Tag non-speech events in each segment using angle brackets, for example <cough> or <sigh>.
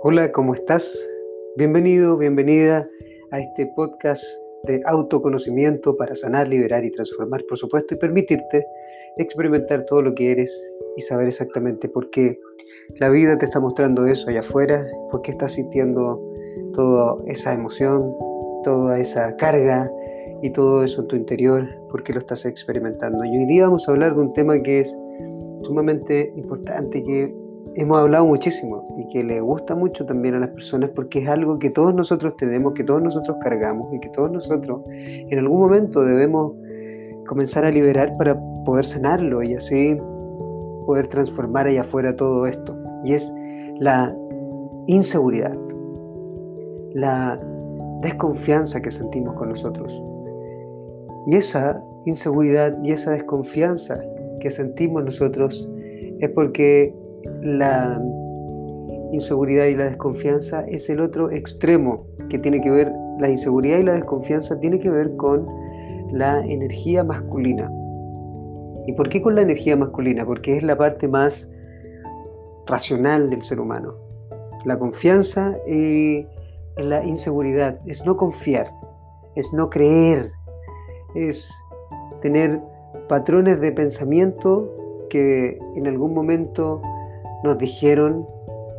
Hola, ¿cómo estás? Bienvenido, bienvenida a este podcast de autoconocimiento para sanar, liberar y transformar, por supuesto, y permitirte experimentar todo lo que eres y saber exactamente por qué la vida te está mostrando eso allá afuera, por qué estás sintiendo toda esa emoción, toda esa carga y todo eso en tu interior, por qué lo estás experimentando. Y hoy día vamos a hablar de un tema que es sumamente importante, que hemos hablado muchísimo y que le gusta mucho también a las personas porque es algo que todos nosotros tenemos, que todos nosotros cargamos y que todos nosotros en algún momento debemos comenzar a liberar para poder sanarlo y así poder transformar allá afuera todo esto. Y es la inseguridad, la desconfianza que sentimos con nosotros. Y esa inseguridad y esa desconfianza que sentimos nosotros es porque la inseguridad y la desconfianza es el otro extremo que tiene que ver, la inseguridad y la desconfianza tiene que ver con la energía masculina. ¿Y por qué con la energía masculina? Porque es la parte más racional del ser humano. La confianza y la inseguridad es no confiar, es no creer, es tener patrones de pensamiento que en algún momento nos dijeron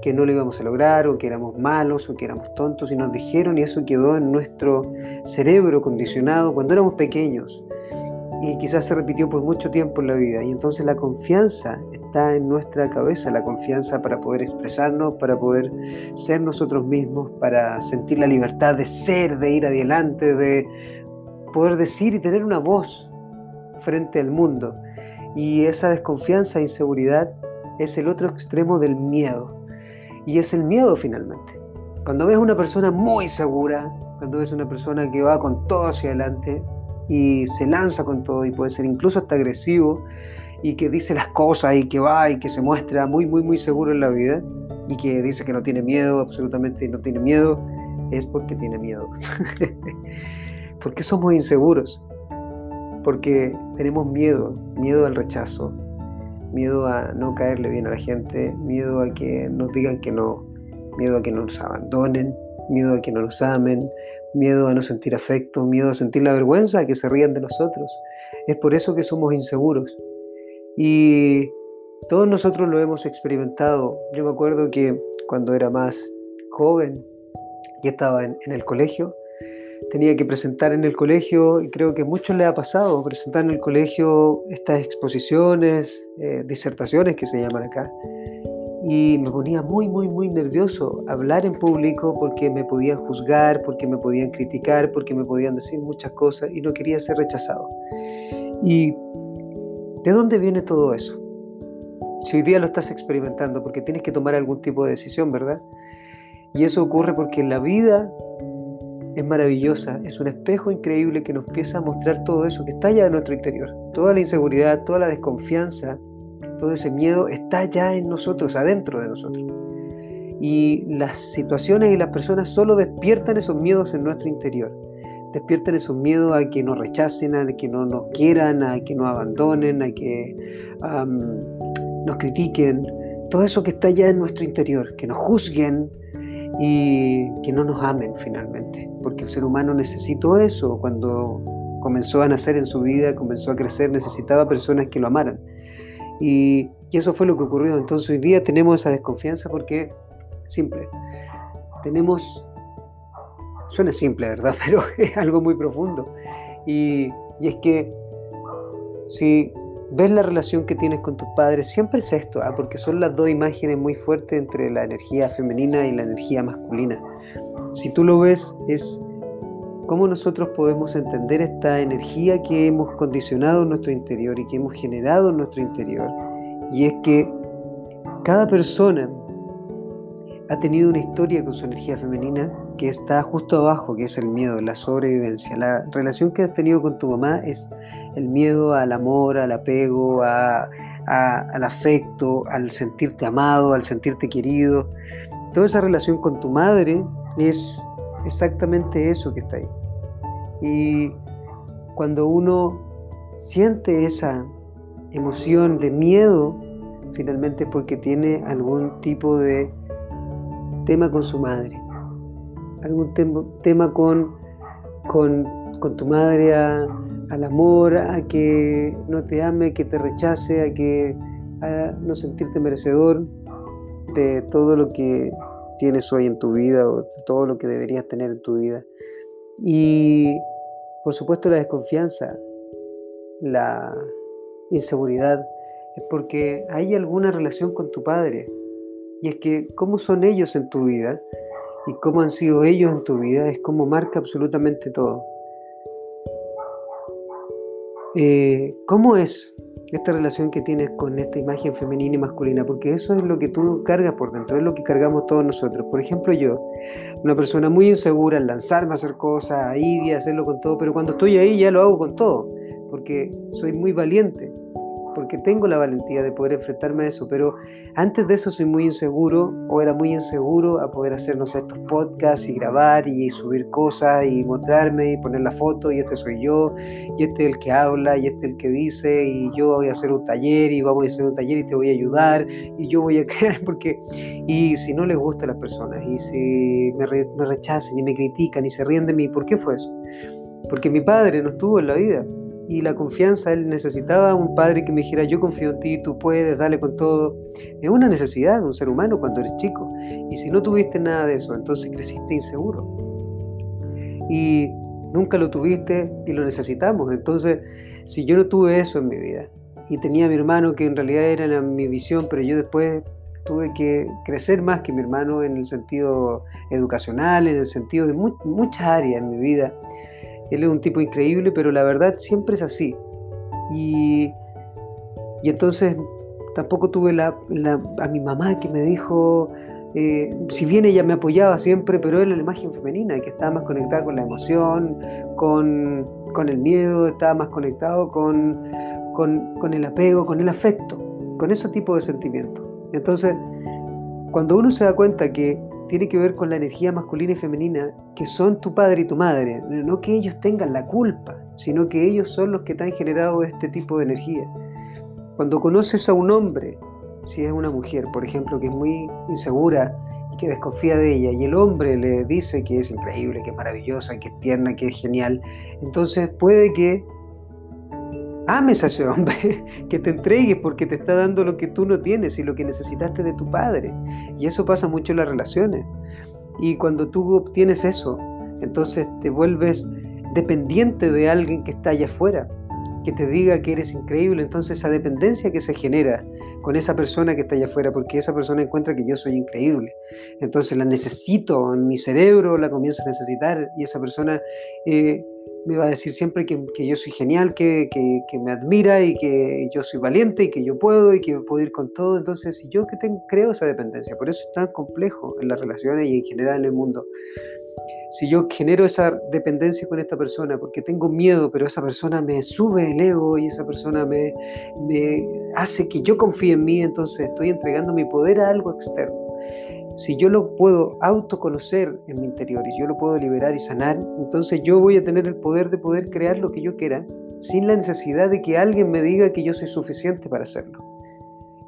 que no lo íbamos a lograr o que éramos malos o que éramos tontos y nos dijeron y eso quedó en nuestro cerebro condicionado cuando éramos pequeños y quizás se repitió por mucho tiempo en la vida y entonces la confianza está en nuestra cabeza, la confianza para poder expresarnos, para poder ser nosotros mismos, para sentir la libertad de ser, de ir adelante, de poder decir y tener una voz frente al mundo. Y esa desconfianza e inseguridad es el otro extremo del miedo. Y es el miedo finalmente. Cuando ves una persona muy segura, cuando ves una persona que va con todo hacia adelante y se lanza con todo y puede ser incluso hasta agresivo y que dice las cosas y que va y que se muestra muy, muy, muy seguro en la vida y que dice que no tiene miedo, absolutamente no tiene miedo, es porque tiene miedo. <laughs> porque somos inseguros, porque tenemos miedo, miedo al rechazo, miedo a no caerle bien a la gente, miedo a que nos digan que no, miedo a que nos abandonen, miedo a que no nos amen, miedo a no sentir afecto, miedo a sentir la vergüenza, a que se rían de nosotros. Es por eso que somos inseguros. Y todos nosotros lo hemos experimentado. Yo me acuerdo que cuando era más joven y estaba en, en el colegio, tenía que presentar en el colegio, y creo que a muchos les ha pasado, presentar en el colegio estas exposiciones, eh, disertaciones que se llaman acá. Y me ponía muy, muy, muy nervioso hablar en público porque me podían juzgar, porque me podían criticar, porque me podían decir muchas cosas y no quería ser rechazado. ¿Y de dónde viene todo eso? Si hoy día lo estás experimentando, porque tienes que tomar algún tipo de decisión, ¿verdad? Y eso ocurre porque en la vida es maravillosa, es un espejo increíble que nos empieza a mostrar todo eso que está ya en nuestro interior. Toda la inseguridad, toda la desconfianza, todo ese miedo está ya en nosotros, adentro de nosotros. Y las situaciones y las personas solo despiertan esos miedos en nuestro interior. Despiertan esos miedos a que nos rechacen, a que no nos quieran, a que nos abandonen, a que nos critiquen. Todo eso que está ya en nuestro interior, que nos juzguen, y que no nos amen finalmente, porque el ser humano necesitó eso cuando comenzó a nacer en su vida, comenzó a crecer, necesitaba personas que lo amaran. Y, eso fue lo que ocurrió. Entonces hoy día tenemos esa desconfianza porque, simple, tenemos, suena simple, ¿verdad? <laughs> Pero es algo muy profundo. Y, y es que si ves la relación que tienes con tus padres, siempre es esto, ¿ah? porque son las dos imágenes muy fuertes entre la energía femenina y la energía masculina. Si tú lo ves, es cómo nosotros podemos entender esta energía que hemos condicionado en nuestro interior y que hemos generado en nuestro interior. Y es que cada persona ha tenido una historia con su energía femenina que está justo abajo, que es el miedo, la sobrevivencia. La relación que has tenido con tu mamá es el miedo al amor, al apego, al afecto, al sentirte amado, al sentirte querido. Toda esa relación con tu madre es exactamente eso que está ahí. Y cuando uno siente esa emoción de miedo, finalmente es porque tiene algún tipo de tema con su madre, algún tema con, con, tu madre al amor, a que no te ame, que te rechace, a que a no sentirte merecedor de todo lo que tienes hoy en tu vida o todo lo que deberías tener en tu vida. Y por supuesto la desconfianza, la inseguridad, es porque hay alguna relación con tu padre. Y es que cómo son ellos en tu vida y cómo han sido ellos en tu vida es como marca absolutamente todo. Eh, ¿Cómo es esta relación que tienes con esta imagen femenina y masculina, porque eso es lo que tú cargas por dentro, es lo que cargamos todos nosotros. Por ejemplo, yo, una persona muy insegura en lanzarme a hacer cosas, a ir y hacerlo con todo, pero cuando estoy ahí ya lo hago con todo, porque soy muy valiente porque tengo la valentía de poder enfrentarme a eso, pero antes de eso soy muy inseguro o era muy inseguro a poder hacernos estos podcasts y grabar y subir cosas y mostrarme y poner la foto y este soy yo y este es el que habla y este es el que dice y yo voy a hacer un taller y vamos a hacer un taller y te voy a ayudar y yo voy a <laughs> crear porque y si no les gusta a las personas y si me, me rechazan y me critican y se ríen de mí, ¿por qué fue eso? Porque mi padre no estuvo en la vida y la confianza, él necesitaba un padre que me dijera, yo confío en ti, tú puedes, dale con todo. Es una necesidad de un ser humano cuando eres chico. Y si no tuviste nada de eso, entonces creciste inseguro. Y nunca lo tuviste y lo necesitamos. Entonces, si yo no tuve eso en mi vida y tenía a mi hermano que en realidad era mi visión, pero yo después tuve que crecer más que mi hermano en el sentido educacional, en el sentido de muchas áreas en mi vida él es un tipo increíble, pero la verdad siempre es así. Y, y entonces tampoco tuve la, a mi mamá que me dijo, eh, si bien ella me apoyaba siempre, pero él la imagen femenina, que estaba más conectada con la emoción, con, con el miedo, estaba más conectado con, con, con, el apego, con el afecto, con ese tipo de sentimientos. Entonces, cuando uno se da cuenta que tiene que ver con la energía masculina y femenina, que son tu padre y tu madre. No que ellos tengan la culpa, sino que ellos son los que te han generado este tipo de energía. Cuando conoces a un hombre, si es una mujer, por ejemplo, que es muy insegura y que desconfía de ella, y el hombre le dice que es increíble, que es maravillosa, que es tierna, que es genial, entonces puede que ames a ese hombre, <laughs> que te entregues porque te está dando lo que tú no tienes y lo que necesitaste de tu padre. Y eso pasa mucho en las relaciones. Y cuando tú obtienes eso, entonces te vuelves dependiente de alguien que está allá afuera, que te diga que eres increíble. Entonces esa dependencia que se genera con esa persona que está allá afuera, porque esa persona encuentra que yo soy increíble. Entonces la necesito en mi cerebro, la comienzo a necesitar y esa persona... Eh, me va a decir siempre que, yo soy genial, que, me admira y que yo soy valiente y que yo puedo y que puedo ir con todo. Entonces, yo que tengo, creo esa dependencia, por eso es tan complejo en las relaciones y en general en el mundo. Si yo genero esa dependencia con esta persona porque tengo miedo, pero esa persona me sube el ego y esa persona me, me hace que yo confíe en mí, entonces estoy entregando mi poder a algo externo. Si yo lo puedo autoconocer en mi interior y yo lo puedo liberar y sanar, entonces yo voy a tener el poder de poder crear lo que yo quiera sin la necesidad de que alguien me diga que yo soy suficiente para hacerlo.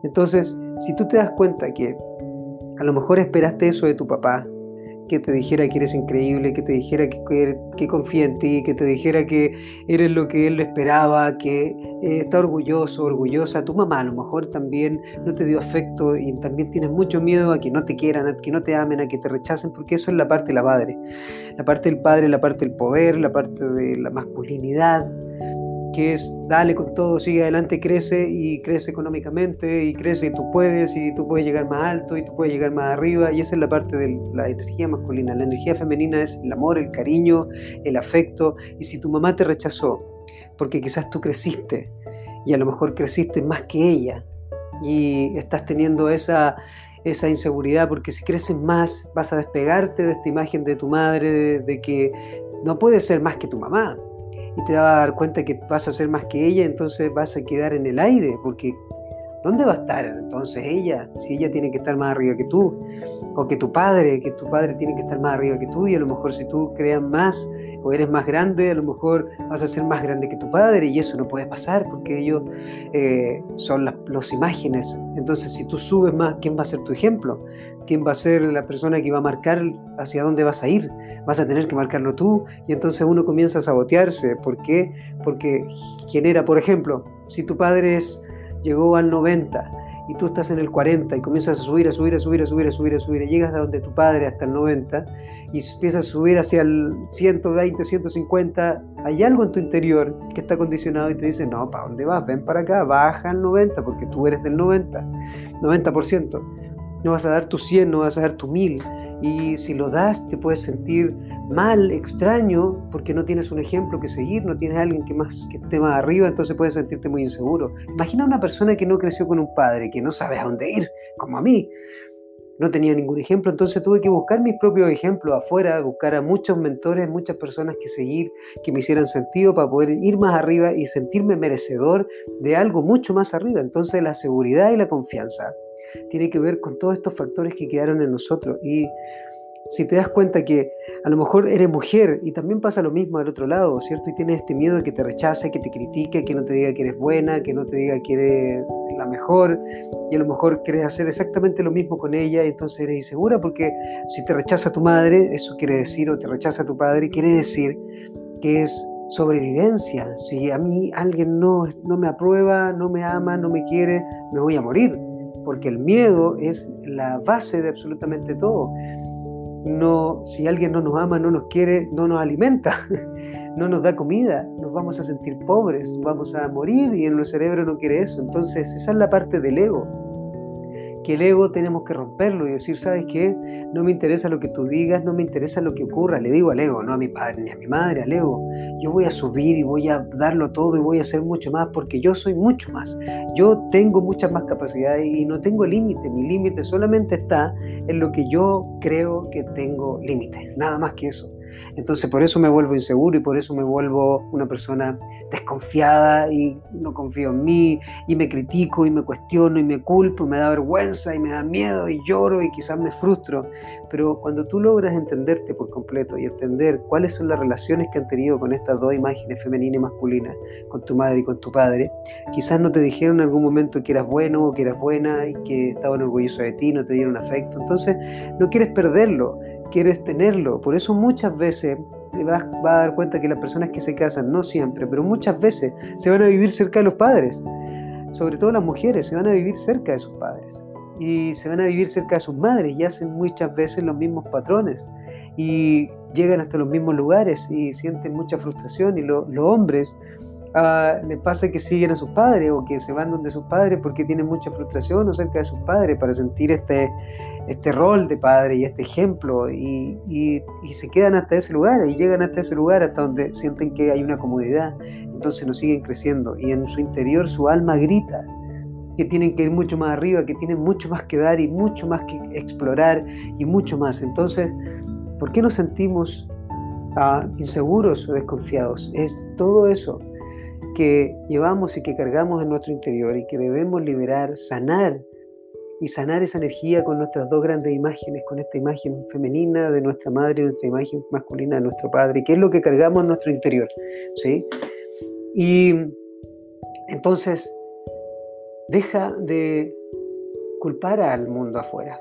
Entonces, si tú te das cuenta que a lo mejor esperaste eso de tu papá, que te dijera que eres increíble, que te dijera que, que, confía en ti, que te dijera que eres lo que él esperaba, que eh, está orgulloso, orgullosa. Tu mamá a lo mejor también no te dio afecto y también tienes mucho miedo a que no te quieran, a que no te amen, a que te rechacen, porque eso es la parte de la madre. La parte del padre, la parte del poder, la parte de la masculinidad que es dale con todo, sigue adelante, crece y crece económicamente y crece y tú puedes y tú puedes llegar más alto y tú puedes llegar más arriba. Y esa es la parte de la energía masculina. La energía femenina es el amor, el cariño, el afecto. Y si tu mamá te rechazó porque quizás tú creciste y a lo mejor creciste más que ella y estás teniendo esa esa inseguridad, porque si creces más vas a despegarte de esta imagen de tu madre, de, de que no puedes ser más que tu mamá, y te vas a dar cuenta que vas a ser más que ella, entonces vas a quedar en el aire, porque ¿dónde va a estar entonces ella? Si ella tiene que estar más arriba que tú, o que tu padre, que tu padre tiene que estar más arriba que tú, y a lo mejor si tú creas más o eres más grande, a lo mejor vas a ser más grande que tu padre y eso no puede pasar porque ellos eh, son las los imágenes. Entonces, si tú subes más, ¿quién va a ser tu ejemplo? ¿Quién va a ser la persona que va a marcar hacia dónde vas a ir? Vas a tener que marcarlo tú y entonces uno comienza a sabotearse. ¿Por qué? Porque genera, por ejemplo, si tu padre es, llegó al 90 y tú estás en el 40 y comienzas a subir, a subir, a subir, a subir, a subir, a subir, y llegas a donde tu padre hasta el 90 y empiezas a subir hacia el 120, 150, hay algo en tu interior que está condicionado y te dice, no, ¿para dónde vas? Ven para acá, baja al 90 porque tú eres del 90, 90%. No vas a dar tu 100, no vas a dar tu 1000. Y si lo das, te puedes sentir mal, extraño, porque no tienes un ejemplo que seguir, no tienes alguien que, más, que esté más arriba, entonces puedes sentirte muy inseguro. Imagina una persona que no creció con un padre, que no sabe a dónde ir, como a mí. No tenía ningún ejemplo, entonces tuve que buscar mis propios ejemplos afuera, buscar a muchos mentores, muchas personas que seguir, que me hicieran sentido para poder ir más arriba y sentirme merecedor de algo mucho más arriba. Entonces la seguridad y la confianza tiene que ver con todos estos factores que quedaron en nosotros. Y si te das cuenta que a lo mejor eres mujer y también pasa lo mismo al otro lado, ¿cierto? Y tienes este miedo de que te rechace, que te critique, que no te diga que eres buena, que no te diga que eres la mejor, y a lo mejor quieres hacer exactamente lo mismo con ella, y entonces eres insegura porque si te rechaza tu madre, eso quiere decir, o te rechaza tu padre, quiere decir que es sobrevivencia. Si a mí alguien no, no me aprueba, no me ama, no me quiere, me voy a morir, porque el miedo es la base de absolutamente todo no, si alguien no nos ama, no nos quiere, no nos alimenta, <laughs> no nos da comida, nos vamos a sentir pobres, vamos a morir y en nuestro cerebro no quiere eso. Entonces, esa es la parte del ego que el ego tenemos que romperlo y decir, ¿sabes qué? No me interesa lo que tú digas, no me interesa lo que ocurra. Le digo al ego, no a mi padre ni a mi madre, al ego. Yo voy a subir y voy a darlo todo y voy a hacer mucho más porque yo soy mucho más. Yo tengo muchas más capacidades y no tengo límite. Mi límite solamente está en lo que yo creo que tengo límite. Nada más que eso. Entonces por eso me vuelvo inseguro y por eso me vuelvo una persona desconfiada y no confío en mí y me critico y me cuestiono y me culpo y me da vergüenza y me da miedo y lloro y quizás me frustro. Pero cuando tú logras entenderte por completo y entender cuáles son las relaciones que han tenido con estas dos imágenes, femenina y masculina, con tu madre y con tu padre, quizás no te dijeron en algún momento que eras bueno o que eras buena y que estaban orgullosos de ti, no te dieron afecto. Entonces no quieres perderlo quieres tenerlo. Por eso muchas veces te vas, a dar cuenta que las personas que se casan, no siempre, pero muchas veces se van a vivir cerca de los padres. Sobre todo las mujeres se van a vivir cerca de sus padres y se van a vivir cerca de sus madres y hacen muchas veces los mismos patrones y llegan hasta los mismos lugares y sienten mucha frustración y los hombres uh, les pasa que siguen a sus padres o que se van donde sus padres porque tienen mucha frustración o cerca de sus padres para sentir este, este rol de padre y este ejemplo y, y, se quedan hasta ese lugar y llegan hasta ese lugar hasta donde sienten que hay una comodidad, entonces no siguen creciendo y en su interior su alma grita que tienen que ir mucho más arriba, que tienen mucho más que dar y mucho más que explorar y mucho más. Entonces, ¿por qué nos sentimos uh, inseguros o desconfiados? Es todo eso que llevamos y que cargamos en nuestro interior y que debemos liberar, sanar y sanar esa energía con nuestras dos grandes imágenes, con esta imagen femenina de nuestra madre y nuestra imagen masculina de nuestro padre, que es lo que cargamos en nuestro interior. ¿sí? Y entonces, deja de culpar al mundo afuera,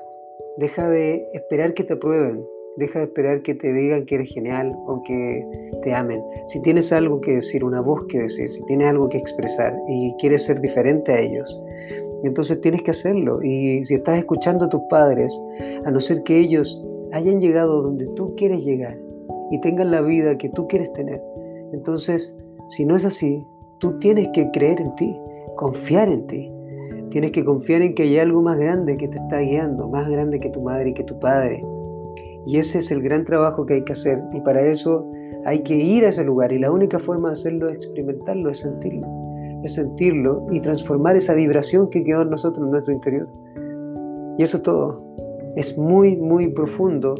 deja de esperar que te aprueben, Deja de esperar que te digan que eres genial o que te amen. Si tienes algo que decir, una voz que decir, si tienes algo que expresar y quieres ser diferente a ellos, entonces tienes que hacerlo. Y si estás escuchando a tus padres, a no ser que ellos hayan llegado donde tú quieres llegar y tengan la vida que tú quieres tener, entonces, si no es así, tú tienes que creer en ti, confiar en ti. Tienes que confiar en que hay algo más grande que te está guiando, más grande que tu madre y que tu padre y ese es el gran trabajo que hay que hacer. Y para eso hay que ir a ese lugar. Y la única forma de hacerlo es experimentarlo, es sentirlo. Es sentirlo y transformar esa vibración que quedó en nosotros, en nuestro interior. Y eso es todo. Es muy, muy profundo,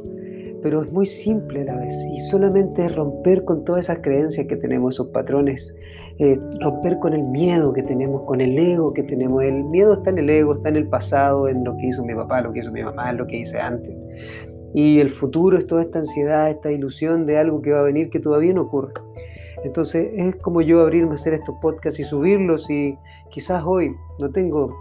pero es muy simple a la vez. Y solamente es romper con todas esas creencias que tenemos, esos patrones. Eh, romper con el miedo que tenemos, con el ego que tenemos. El miedo está en el ego, está en el pasado, en lo que hizo mi papá, lo que hizo mi mamá, lo que hice antes Y el futuro es toda esta ansiedad, esta ilusión de algo que va a venir que todavía no ocurre. Entonces es como yo abrirme a hacer estos podcasts y subirlos y quizás hoy no tengo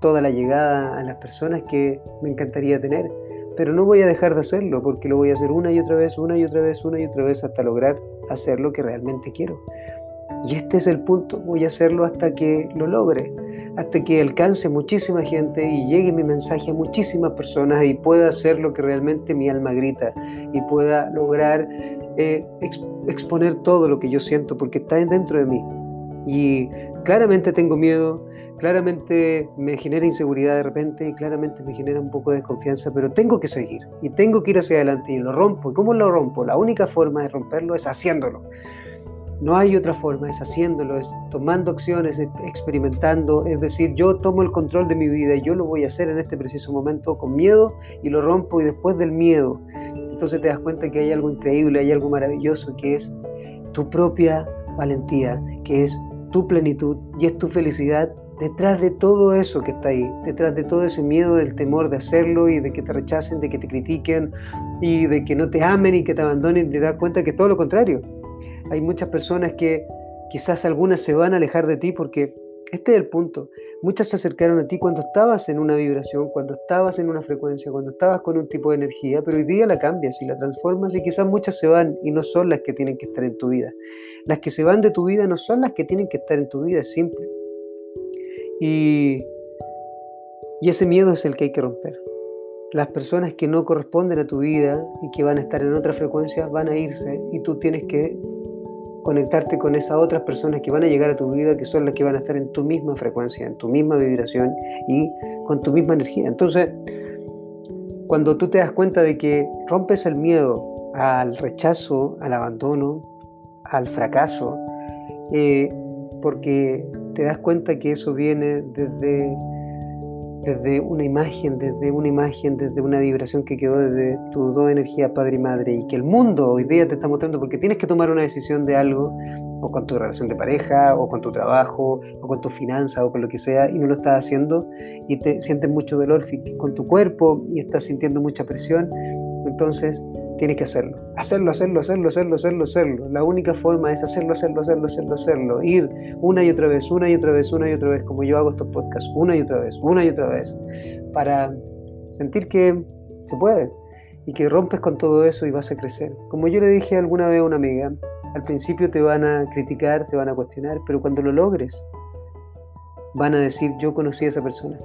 toda la llegada a las personas que me encantaría tener, pero no voy a dejar de hacerlo porque lo voy a hacer una y otra vez, una y otra vez, una y otra vez hasta lograr hacer lo que realmente quiero. Y este es el punto, voy a hacerlo hasta que lo logre, hasta que alcance muchísima gente y llegue mi mensaje a muchísimas personas y pueda hacer lo que realmente mi alma grita y pueda lograr eh, exponer todo lo que yo siento porque está dentro de mí. Y claramente tengo miedo, claramente me genera inseguridad de repente y claramente me genera un poco de desconfianza, pero tengo que seguir y tengo que ir hacia adelante y lo rompo. ¿Y cómo lo rompo? La única forma de romperlo es haciéndolo. No hay otra forma, es haciéndolo, es tomando acciones, experimentando, es decir, yo tomo el control de mi vida y yo lo voy a hacer en este preciso momento con miedo y lo rompo y después del miedo, entonces te das cuenta que hay algo increíble, hay algo maravilloso que es tu propia valentía, que es tu plenitud y es tu felicidad detrás de todo eso que está ahí, detrás de todo ese miedo, del temor de hacerlo y de que te rechacen, de que te critiquen y de que no te amen y que te abandonen, te das cuenta que todo lo contrario. Hay muchas personas que quizás algunas se van a alejar de ti porque este es el punto. Muchas se acercaron a ti cuando estabas en una vibración, cuando estabas en una frecuencia, cuando estabas con un tipo de energía, pero hoy día la cambias y la transformas y quizás muchas se van y no son las que tienen que estar en tu vida. Las que se van de tu vida no son las que tienen que estar en tu vida, es simple. Y, y ese miedo es el que hay que romper. Las personas que no corresponden a tu vida y que van a estar en otra frecuencia van a irse y tú tienes que conectarte con esas otras personas que van a llegar a tu vida, que son las que van a estar en tu misma frecuencia, en tu misma vibración y con tu misma energía. Entonces, cuando tú te das cuenta de que rompes el miedo al rechazo, al abandono, al fracaso, eh, porque te das cuenta que eso viene desde desde una imagen, desde una imagen, desde una vibración que quedó desde tu dos energías padre y madre y que el mundo hoy día te está mostrando porque tienes que tomar una decisión de algo o con tu relación de pareja o con tu trabajo o con tu finanza o con lo que sea y no lo estás haciendo y te sientes mucho dolor con tu cuerpo y estás sintiendo mucha presión, entonces tienes que hacerlo. Hacerlo, hacerlo, hacerlo, hacerlo, hacerlo, hacerlo. La única forma es hacerlo, hacerlo, hacerlo, hacerlo, hacerlo. Ir una y otra vez, una y otra vez, una y otra vez, como yo hago estos podcasts, una y otra vez, una y otra vez, para sentir que se puede y que rompes con todo eso y vas a crecer. Como yo le dije alguna vez a una amiga, al principio te van a criticar, te van a cuestionar, pero cuando lo logres, van a decir, yo conocí a esa persona.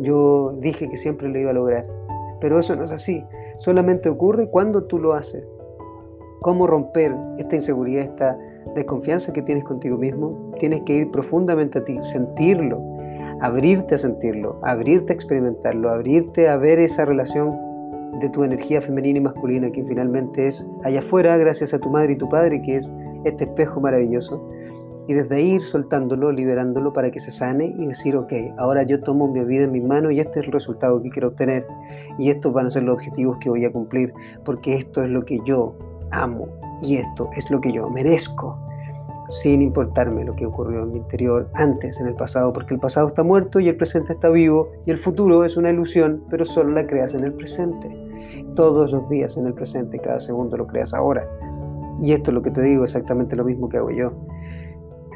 Yo dije que siempre lo iba a lograr. Pero eso no es así solamente ocurre cuando tú lo haces. ¿Cómo romper esta inseguridad, esta desconfianza que tienes contigo mismo? Tienes que ir profundamente a ti, sentirlo, abrirte a sentirlo, abrirte a experimentarlo, abrirte a ver esa relación de tu energía femenina y masculina que finalmente es allá afuera gracias a tu madre y tu padre, que es este espejo maravilloso y desde ir soltándolo, liberándolo para que se sane y decir, ok, ahora yo tomo mi vida en mis manos y este es el resultado que quiero obtener y estos van a ser los objetivos que voy a cumplir porque esto es lo que yo amo y esto es lo que yo merezco sin importarme lo que ocurrió en mi interior antes, en el pasado, porque el pasado está muerto y el presente está vivo y el futuro es una ilusión, pero solo la creas en el presente. Todos los días en el presente, cada segundo lo creas ahora. Y esto es lo que te digo, exactamente lo mismo que hago yo.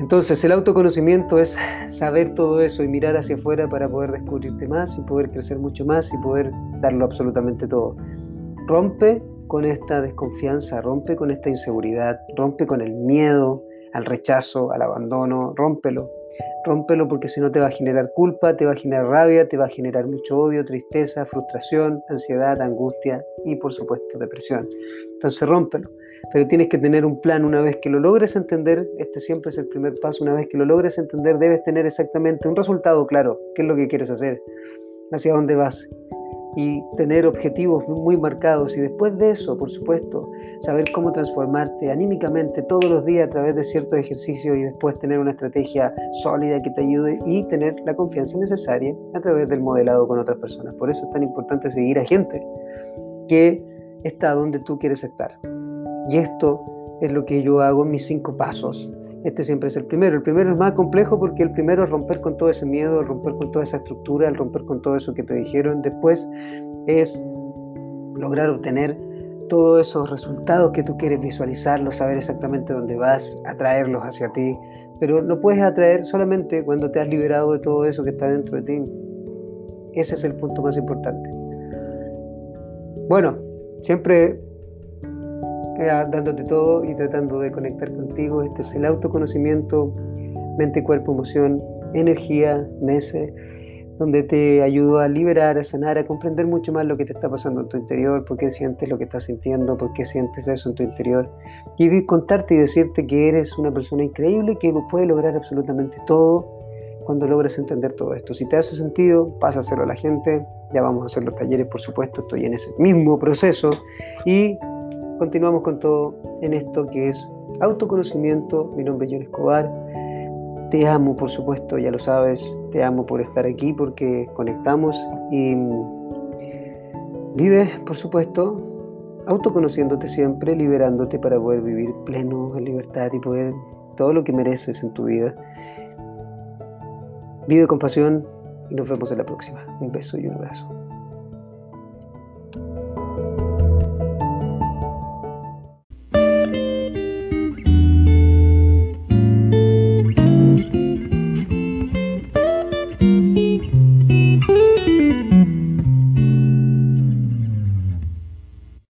Entonces el autoconocimiento es saber todo eso y mirar hacia afuera para poder descubrirte más y poder crecer mucho más y poder darlo absolutamente todo. Rompe con esta desconfianza, rompe con esta inseguridad, rompe con el miedo al rechazo, al abandono, rómpelo. Rómpelo porque si no te va a generar culpa, te va a generar rabia, te va a generar mucho odio, tristeza, frustración, ansiedad, angustia y por supuesto depresión. Entonces rómpelo pero tienes que tener un plan una vez que lo logres entender, este siempre es el primer paso, una vez que lo logres entender debes tener exactamente un resultado claro, qué es lo que quieres hacer, hacia dónde vas y tener objetivos muy marcados y después de eso, por supuesto, saber cómo transformarte anímicamente todos los días a través de ciertos ejercicios y después tener una estrategia sólida que te ayude y tener la confianza necesaria a través del modelado con otras personas. Por eso es tan importante seguir a gente que está donde tú quieres estar. Y esto es lo que yo hago mis cinco pasos. Este siempre es el primero. El primero es más complejo porque el primero es romper con todo ese miedo, romper con toda esa estructura, el romper con todo eso que te dijeron. Después es lograr obtener todos esos resultados que tú quieres visualizarlos, saber exactamente dónde vas, atraerlos hacia ti, pero lo puedes atraer solamente cuando te has liberado de todo eso que está dentro de ti. Ese es el punto más importante. Bueno, siempre dándote todo y tratando de conectar contigo. Este es el autoconocimiento, mente, cuerpo, emoción, energía, meses donde te ayudo a liberar, a sanar, a comprender mucho más lo que te está pasando en tu interior, por qué sientes lo que estás sintiendo, por qué sientes eso en tu interior. Y contarte y decirte que eres una persona increíble que puede lograr absolutamente todo cuando logres entender todo esto. Si te hace sentido, pasa a hacerlo a la gente. Ya vamos a hacer los talleres, por supuesto, estoy en ese mismo proceso. Y continuamos con todo en esto que es autoconocimiento. Mi nombre es John Escobar. Te amo, por supuesto, ya lo sabes. Te amo por estar aquí, porque conectamos y vive, por supuesto, autoconociéndote siempre, liberándote para poder vivir pleno en libertad y poder todo lo que mereces en tu vida. Vive con pasión y nos vemos en la próxima. Un beso y un abrazo.